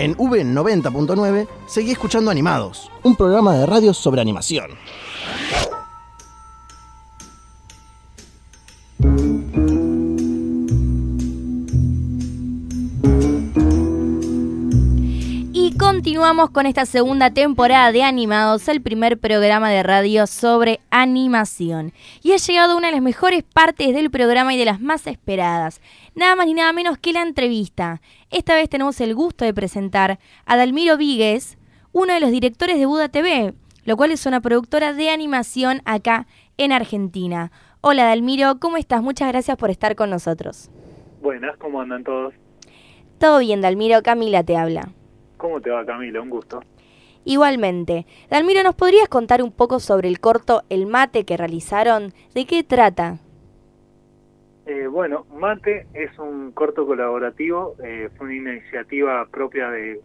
En V90.9 seguí escuchando Animados, un programa de radio sobre animación. Continuamos con esta segunda temporada de Animados, el primer programa de radio sobre animación. Y ha llegado una de las mejores partes del programa y de las más esperadas. Nada más ni nada menos que la entrevista. Esta vez tenemos el gusto de presentar a Dalmiro Víguez, uno de los directores de Buda TV, lo cual es una productora de animación acá en Argentina. Hola Dalmiro, ¿cómo estás? Muchas gracias por estar con nosotros. Buenas, ¿cómo andan todos? Todo bien, Dalmiro. Camila te habla. ¿Cómo te va, Camila? Un gusto. Igualmente. Dalmiro, ¿nos podrías contar un poco sobre el corto El Mate que realizaron? ¿De qué trata? Eh, bueno, Mate es un corto colaborativo, eh, fue una iniciativa propia de,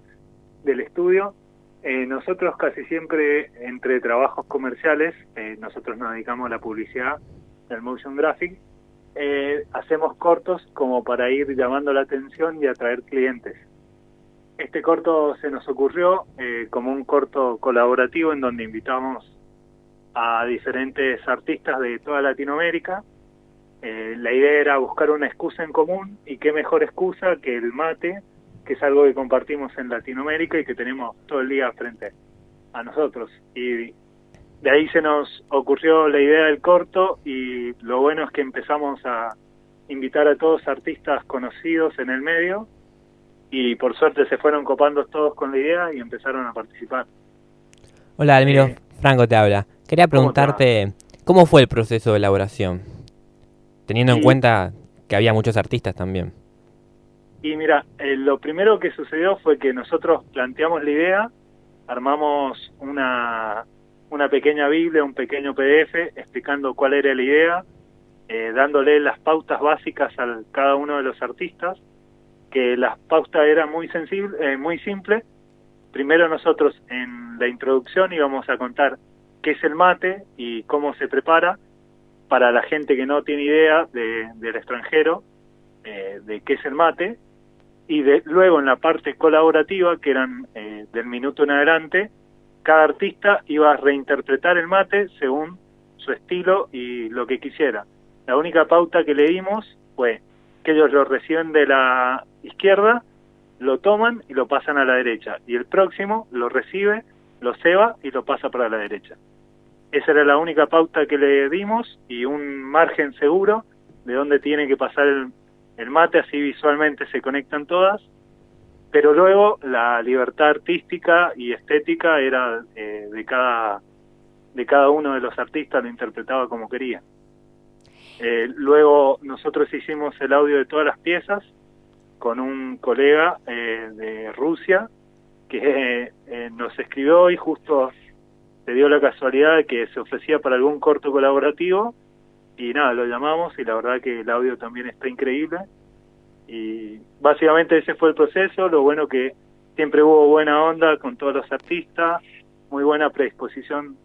del estudio. Eh, nosotros casi siempre, entre trabajos comerciales, eh, nosotros nos dedicamos a la publicidad del motion graphic, hacemos cortos como para ir llamando la atención y atraer clientes. Este corto se nos ocurrió eh, como un corto colaborativo en donde invitamos a diferentes artistas de toda Latinoamérica. Eh, la idea era buscar una excusa en común y qué mejor excusa que el mate, que es algo que compartimos en Latinoamérica y que tenemos todo el día frente a nosotros. Y de ahí se nos ocurrió la idea del corto y lo bueno es que empezamos a invitar a todos artistas conocidos en el medio y por suerte se fueron copando todos con la idea y empezaron a participar. Hola, Almiro. Eh, Franco te habla. Quería preguntarte, ¿cómo fue el proceso de elaboración? Teniendo en cuenta que había muchos artistas también. Y mira, eh, lo primero que sucedió fue que nosotros planteamos la idea, armamos una, una pequeña Biblia, un pequeño PDF explicando cuál era la idea, eh, dándole las pautas básicas a cada uno de los artistas, que las pautas eran muy, sensible, eh, muy simples. Primero nosotros en la introducción íbamos a contar qué es el mate y cómo se prepara. Para la gente que no tiene idea de- del extranjero eh, de qué es el mate. Y luego en la parte colaborativa que eran eh, del minuto en adelante cada artista iba a reinterpretar el mate según su estilo y lo que quisiera. La única pauta que le dimos fue que ellos lo reciben de la izquierda lo toman y lo pasan a la derecha. Y el próximo lo recibe lo ceba y lo pasa para la derecha. Esa era la única pauta que le dimos y un margen seguro de dónde tiene que pasar el, el mate, así visualmente se conectan todas, pero luego la libertad artística y estética era eh, de cada de cada uno de los artistas, lo interpretaba como quería. Eh, luego nosotros hicimos el audio de todas las piezas con un colega eh, de Rusia que eh, nos escribió y justo se dio la casualidad de que se ofrecía para algún corto colaborativo y nada, lo llamamos y la verdad que el audio también está increíble. Y básicamente ese fue el proceso, lo bueno que siempre hubo buena onda con todos los artistas, muy buena predisposición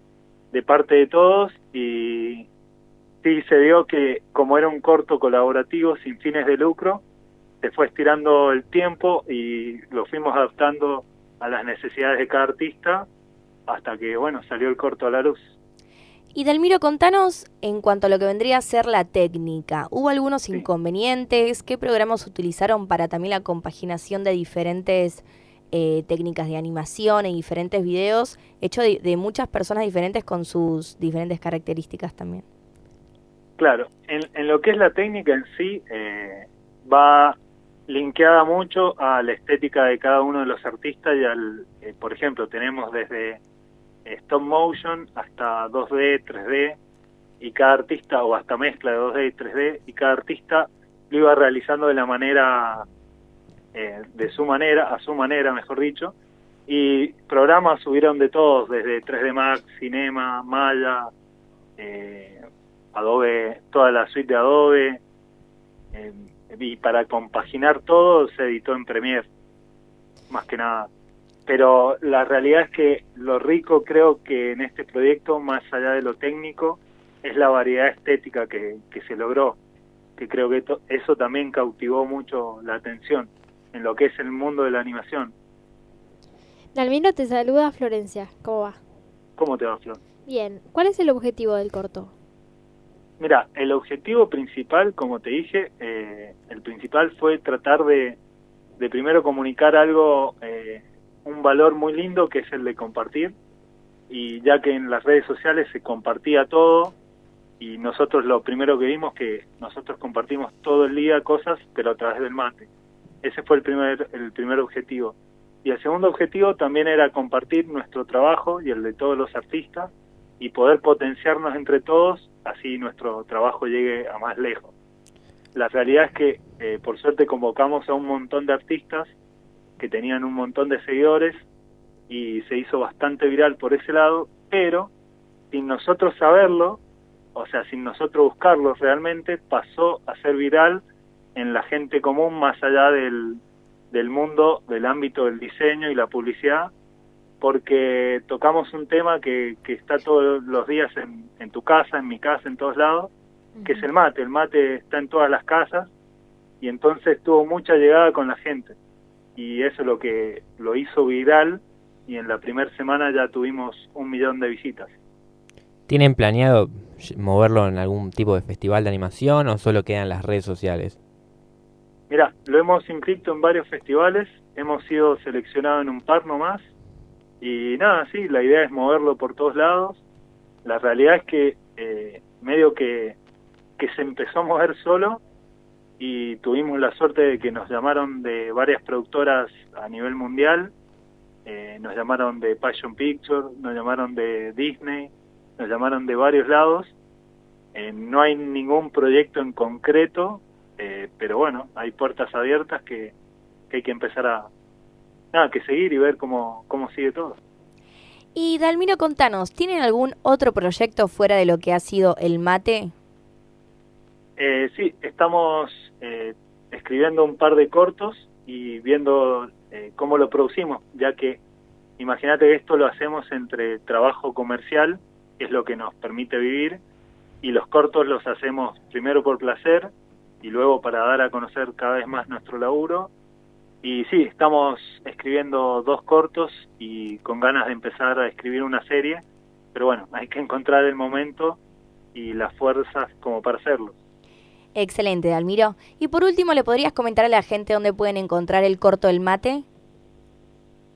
de parte de todos y sí se dio que como era un corto colaborativo sin fines de lucro, se fue estirando el tiempo y lo fuimos adaptando a las necesidades de cada artista hasta que bueno salió el corto a la luz. Y Delmiro, contanos en cuanto a lo que vendría a ser la técnica. ¿Hubo algunos inconvenientes? ¿Qué programas utilizaron para también la compaginación de diferentes eh, técnicas de animación y diferentes videos hechos de, de muchas personas diferentes con sus diferentes características también? Claro, en, lo que es la técnica en sí, eh, va linkeada mucho a la estética de cada uno de los artistas y al, eh, por ejemplo, tenemos desde stop motion hasta 2D, 3D y cada artista o hasta mezcla de 2D y 3D y cada artista lo iba realizando de la manera eh, de su manera, a su manera, mejor dicho, y programas subieron de todos, desde 3D Max, Cinema, Maya, eh, Adobe, toda la suite de Adobe, eh, y para compaginar todo se editó en Premiere, más que nada. Pero la realidad es que lo rico creo que en este proyecto, más allá de lo técnico, es la variedad estética que, que se logró, que creo que to- eso también cautivó mucho la atención en lo que es el mundo de la animación. Dalmiro te saluda Florencia. ¿Cómo va? ¿Cómo te va, Flor? Bien. ¿Cuál es el objetivo del corto? Mira, el objetivo principal, como te dije, eh, el principal fue tratar de, primero comunicar algo, eh, un valor muy lindo que es el de compartir. Y ya que en las redes sociales se compartía todo, y nosotros lo primero que vimos que nosotros compartimos todo el día cosas, pero a través del mate. Ese fue el primer, el primer objetivo. Y el segundo objetivo también era compartir nuestro trabajo y el de todos los artistas y poder potenciarnos entre todos, así nuestro trabajo llegue a más lejos. La realidad es que eh, por suerte convocamos a un montón de artistas que tenían un montón de seguidores y se hizo bastante viral por ese lado, pero sin nosotros saberlo, o sea, sin nosotros buscarlo realmente, pasó a ser viral en la gente común más allá del, del mundo, del ámbito del diseño y la publicidad, porque tocamos un tema que, que está todos los días en, en tu casa, en mi casa, en todos lados, que es el mate. El mate está en todas las casas y entonces tuvo mucha llegada con la gente. Y eso es lo que lo hizo viral y en la primera semana ya tuvimos un millón de visitas. ¿Tienen planeado moverlo en algún tipo de festival de animación o solo quedan las redes sociales? Mira, lo hemos inscrito en varios festivales, hemos sido seleccionados en un par nomás y nada, sí, la idea es moverlo por todos lados. La realidad es que eh, medio que, que se empezó a mover solo y tuvimos la suerte de que nos llamaron de varias productoras a nivel mundial, eh, nos llamaron de Passion Picture, nos llamaron de Disney, nos llamaron de varios lados. Eh, no hay ningún proyecto en concreto, eh, pero bueno, hay puertas abiertas que, que, hay que empezar a nada, que seguir y ver cómo, cómo sigue todo. Y Dalmiro, contanos, ¿tienen algún otro proyecto fuera de lo que ha sido el mate? Eh, sí, estamos eh, escribiendo un par de cortos y viendo eh, cómo lo producimos, ya que imagínate que esto lo hacemos entre trabajo comercial, que es lo que nos permite vivir, y los cortos los hacemos primero por placer y luego para dar a conocer cada vez más nuestro laburo. Y sí, estamos escribiendo dos cortos y con ganas de empezar a escribir una serie, pero bueno, hay que encontrar el momento y las fuerzas como para hacerlo. Excelente, Dalmiro. Y por último, ¿le podrías comentar a la gente dónde pueden encontrar el corto El Mate?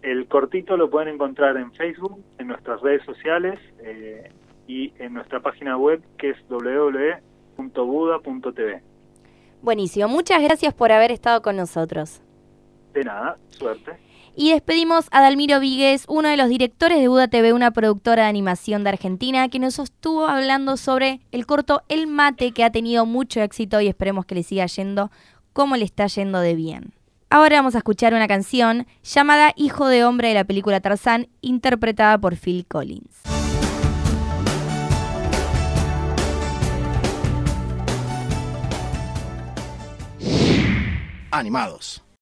El cortito lo pueden encontrar en Facebook, en nuestras redes sociales eh, y en nuestra página web que es www.buda.tv. Buenísimo, muchas gracias por haber estado con nosotros. De nada, suerte. Y despedimos a Dalmiro Víguez, uno de los directores de Buda TV, una productora de animación de Argentina, que nos estuvo hablando sobre el corto El Mate, que ha tenido mucho éxito y esperemos que le siga yendo como le está yendo de bien. Ahora vamos a escuchar una canción llamada Hijo de Hombre de la película Tarzán, interpretada por Phil Collins. Animados.